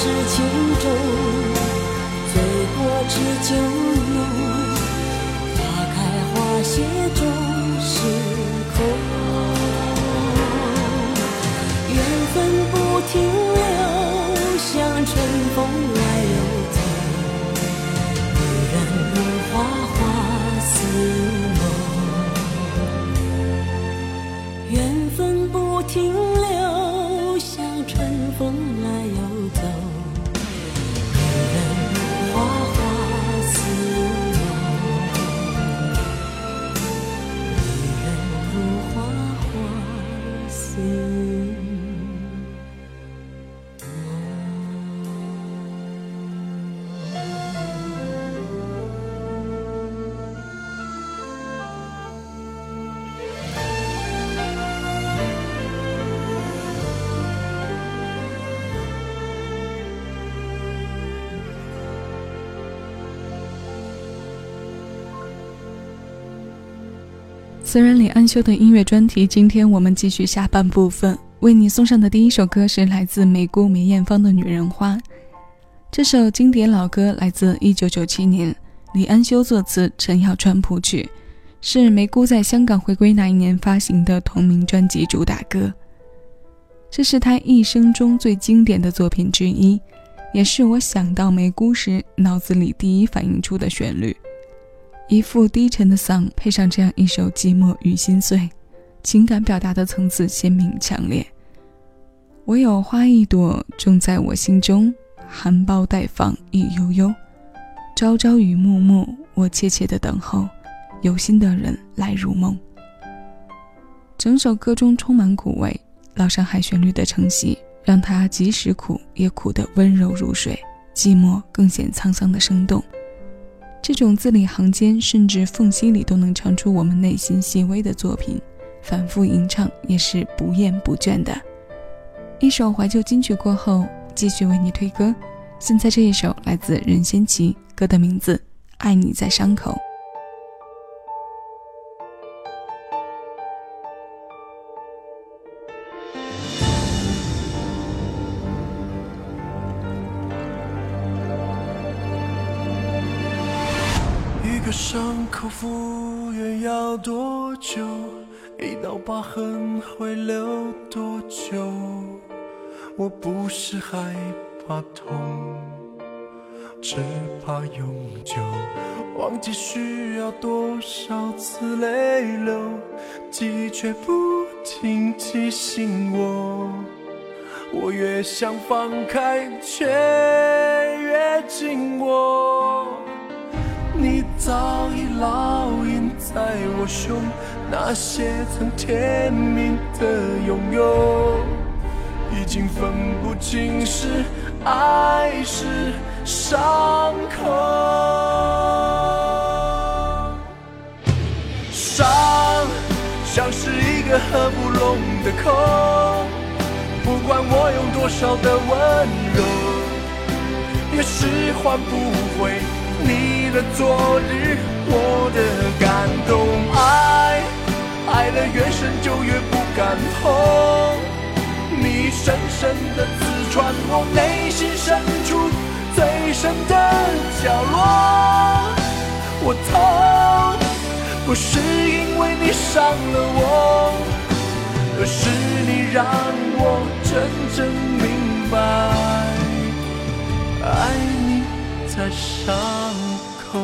是情重，醉过知酒浓。花开花谢终是空，缘分不停留，词人李安修的音乐专题，今天我们继续下半部分。为你送上的第一首歌是来自梅姑梅艳芳的《女人花》。这首经典老歌来自1997年，李安修作词，陈小川谱曲，是梅姑在香港回归那一年发行的同名专辑主打歌。这是她一生中最经典的作品之一，也是我想到梅姑时脑子里第一反映出的旋律。一副低沉的嗓，配上这样一首《寂寞与心碎》，情感表达的层次鲜明强烈。我有花一朵，种在我心中，含苞待放意悠悠。朝朝与暮暮，我切切的等候，有心的人来入梦。整首歌中充满苦味，老上海旋律的承袭，让它即使苦也苦得温柔如水，寂寞更显沧桑的生动。这种字里行间甚至缝隙里都能唱出我们内心细微的作品，反复吟唱也是不厌不倦的。一首怀旧金曲过后，继续为你推歌。现在这一首来自任贤齐，歌的名字《爱你在伤口》。复要多久？一道疤痕会留多久？我不是害怕痛，只怕永久。忘记需要多少次泪流，记忆却不停提醒我。我越想放开，却越紧握。早已烙印在我胸，那些曾甜蜜的拥有，已经分不清是爱是伤口。伤像是一个合不拢的口，不管我用多少的温柔，也是换不回。你的昨日，我的感动，爱爱的越深就越不敢碰。你深深的刺穿我内心深处最深的角落。我痛，不是因为你伤了我，而是你让我真正明白，爱在伤口。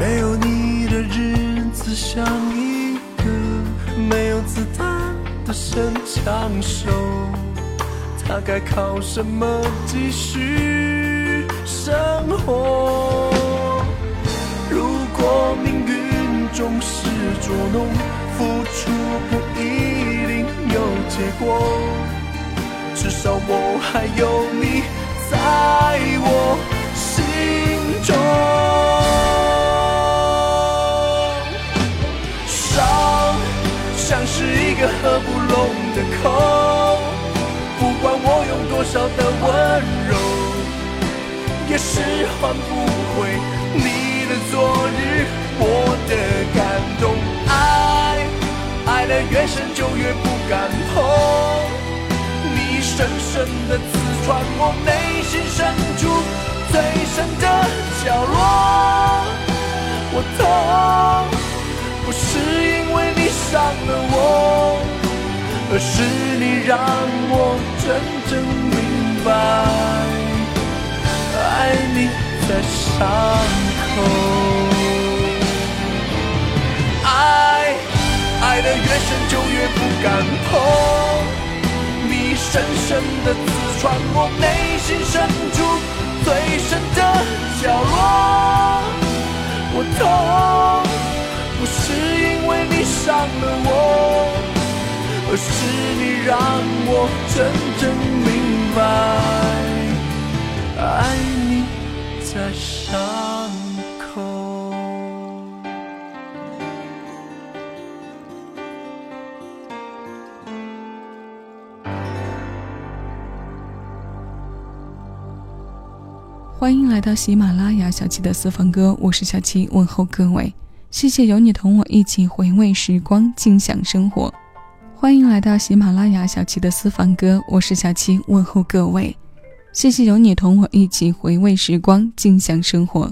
没有你的日子像一个没有子弹的神枪手，他该靠什么继续生活？如果命运总是捉弄，付出不一定有结果，至少我还有你在我心中。伤像是一个合不拢的口，不管我用多少的温柔，也是换不回你的昨日，我的感动。爱爱的越深就越不敢碰，你深深的刺穿我内心深处最深的角落，我痛。不是因为你伤了我，而是你让我真正明白，爱你的伤痛。爱爱的越深就越不敢碰，你深深的刺穿我内心深处最深的角落，我痛。不是因为你伤了我，而是你让我真正明白，爱你在伤欢迎来到喜马拉雅小七的私房歌，我是小七，问候各位。谢谢有你同我一起回味时光，静享生活。欢迎来到喜马拉雅小七的私房歌，我是小七，问候各位。谢谢有你同我一起回味时光，静享生活。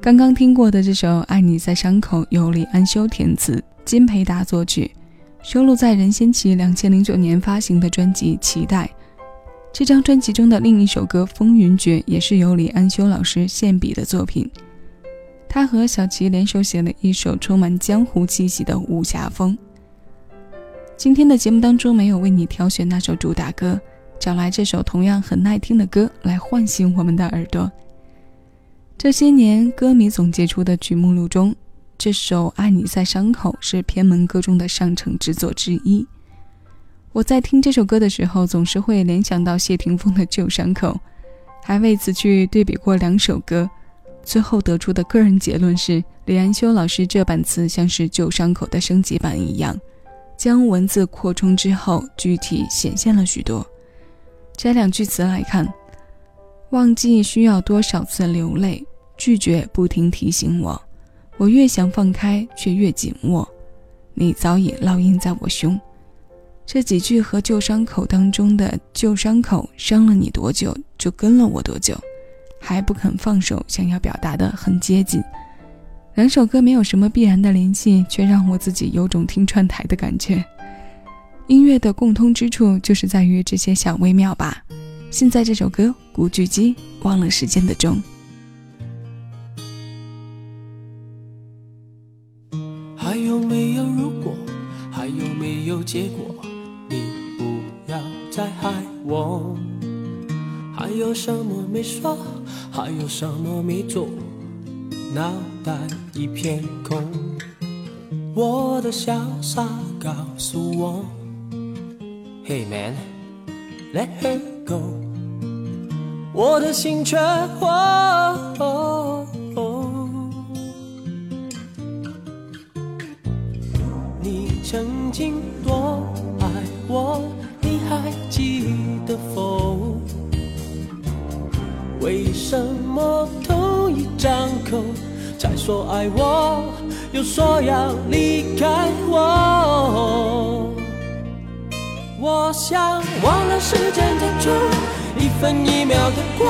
刚刚听过的这首《爱你在伤口》，由李安修填词，金培达作曲，收录在任贤齐两千零九年发行的专辑《期待》。这张专辑中的另一首歌《风云决》，也是由李安修老师献笔的作品。他和小齐联手写了一首充满江湖气息的武侠风。今天的节目当中没有为你挑选那首主打歌，找来这首同样很耐听的歌来唤醒我们的耳朵。这些年歌迷总结出的曲目录中，这首《爱你在伤口》是偏门歌中的上乘之作之一。我在听这首歌的时候，总是会联想到谢霆锋的《旧伤口》，还为此去对比过两首歌，最后得出的个人结论是，李安修老师这版词像是《旧伤口》的升级版一样，将文字扩充之后，具体显现了许多。摘两句词来看：忘记需要多少次流泪，拒绝不停提醒我，我越想放开，却越紧握，你早已烙印在我胸。这几句和旧伤口当中的旧伤口伤了你多久，就跟了我多久，还不肯放手，想要表达的很接近。两首歌没有什么必然的联系，却让我自己有种听串台的感觉。音乐的共通之处就是在于这些小微妙吧。现在这首歌，古巨基忘了时间的钟。还有没有如果？还有没有结果？在害我，还有什么没说？还有什么没做？脑袋一片空。我的潇洒告诉我，Hey man，let her go。我的心却慌。否？为什么同一张口才说爱我，又说要离开我？我想忘了时间的钟，一分一秒的过，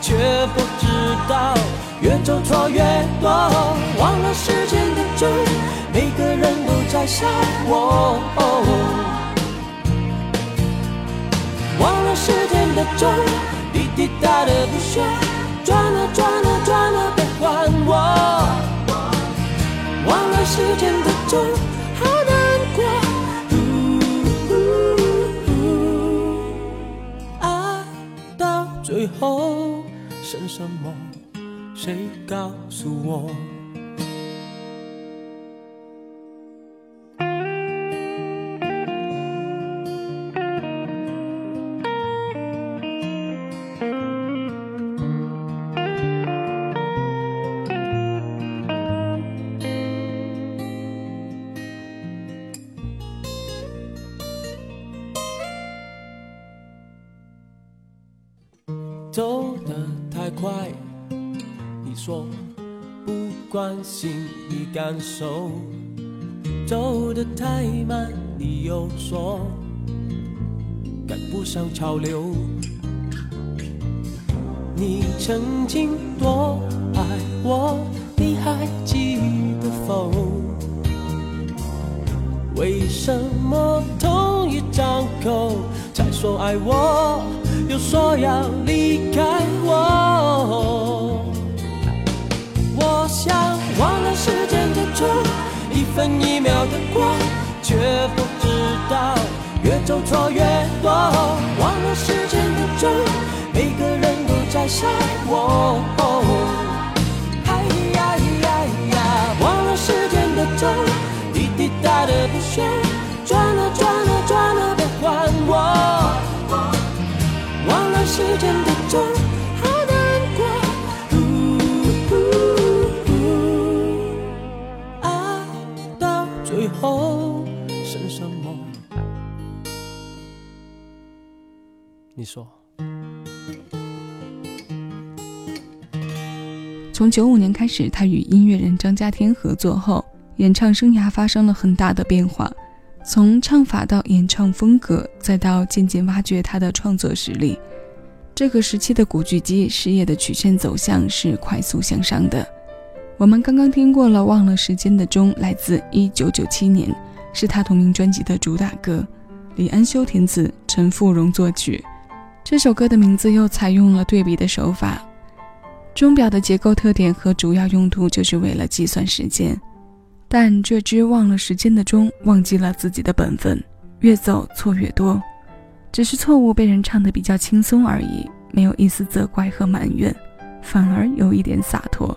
却不知道越走错越多。忘了时间的钟，每个人都在笑我。了时间的钟，滴滴答的不休，转了转了转了，别管我。忘了时间的钟，好难过。爱到最后剩什么？谁告诉我？你感受；走得太慢，你又说赶不上潮流。你曾经多爱我，你还记得否？为什么同一张口才说爱我？又说要离开，我时间的钟，一分一秒的过，却不知道越走错越多。忘了时间的钟，每个人都在想我。哎呀呀呀！忘了时间的钟，滴滴答的不休，转了转了转了，别还我。忘了时间的后剩什么？你说。从九五年开始，他与音乐人张家天合作后，演唱生涯发生了很大的变化，从唱法到演唱风格，再到渐渐挖掘他的创作实力。这个时期的古巨基事业的曲线走向是快速向上的。我们刚刚听过了《忘了时间的钟》，来自1997年，是他同名专辑的主打歌，李安修填词，陈富荣作曲。这首歌的名字又采用了对比的手法，钟表的结构特点和主要用途就是为了计算时间，但这只忘了时间的钟忘记了自己的本分，越走错越多。只是错误被人唱得比较轻松而已，没有一丝责怪和埋怨，反而有一点洒脱。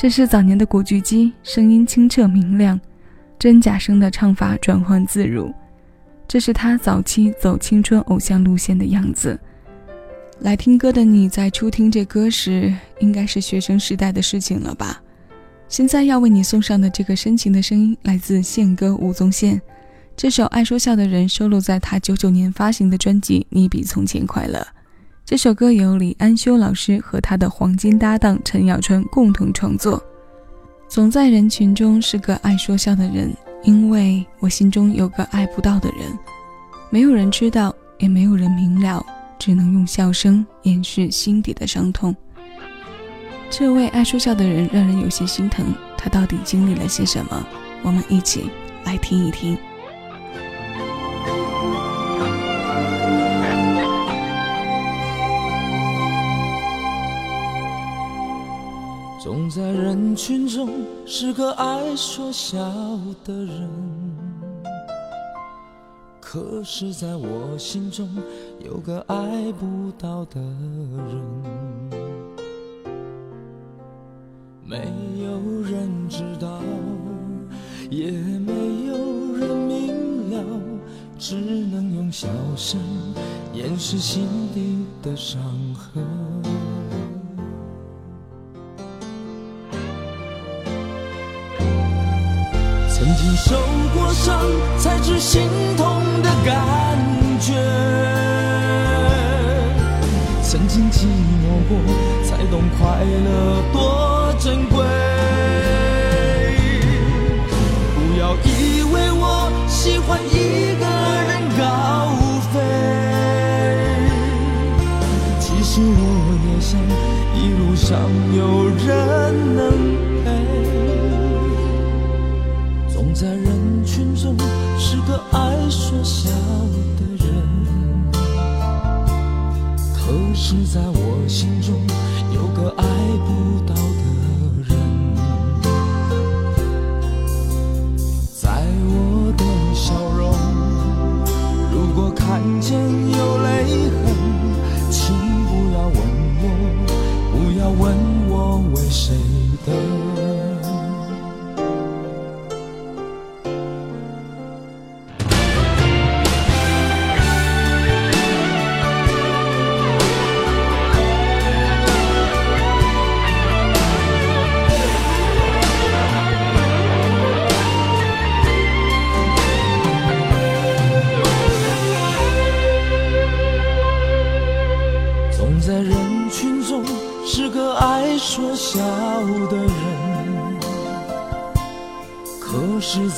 这是早年的古巨基，声音清澈明亮，真假声的唱法转换自如。这是他早期走青春偶像路线的样子。来听歌的你在初听这歌时，应该是学生时代的事情了吧？现在要为你送上的这个深情的声音，来自宪歌吴宗宪。这首《爱说笑的人》收录在他九九年发行的专辑《你比从前快乐》。这首歌由李安修老师和他的黄金搭档陈小春共同创作。总在人群中是个爱说笑的人，因为我心中有个爱不到的人，没有人知道，也没有人明了，只能用笑声掩饰心底的伤痛。这位爱说笑的人让人有些心疼，他到底经历了些什么？我们一起来听一听。总在人群中是个爱说笑的人，可是在我心中有个爱不到的人。没有人知道，也没有人明了，只能用笑声掩饰心底的伤痕。曾经受过伤，才知心痛的感觉；曾经寂寞过，才懂快乐多珍贵。不要以为我喜欢一个人高飞，其实我也想一路上有人爱说笑的人，可是在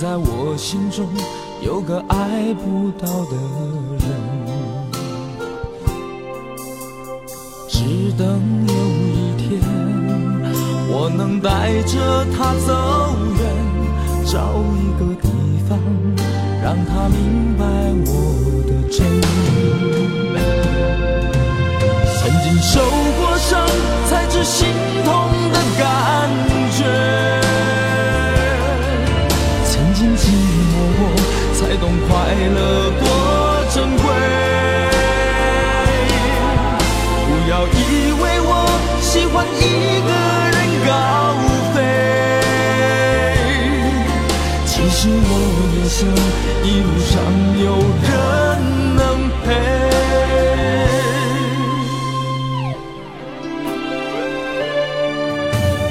在我心中有个爱不到的人，只等有一天我能带着他走远，找一个地方让他明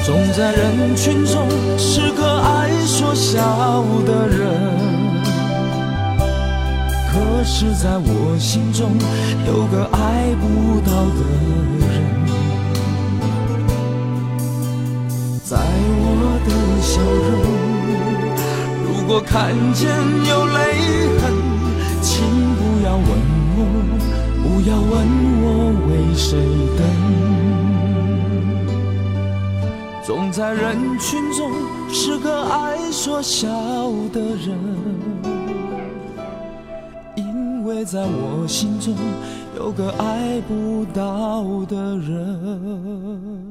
总在人群中是个爱说笑的人，可是在我心中有个爱不到的人。在我的笑容，如果看见有泪痕，请不要问我，不要问我为谁等。总在人群中是个爱说笑的人，因为在我心中有个爱不到的人。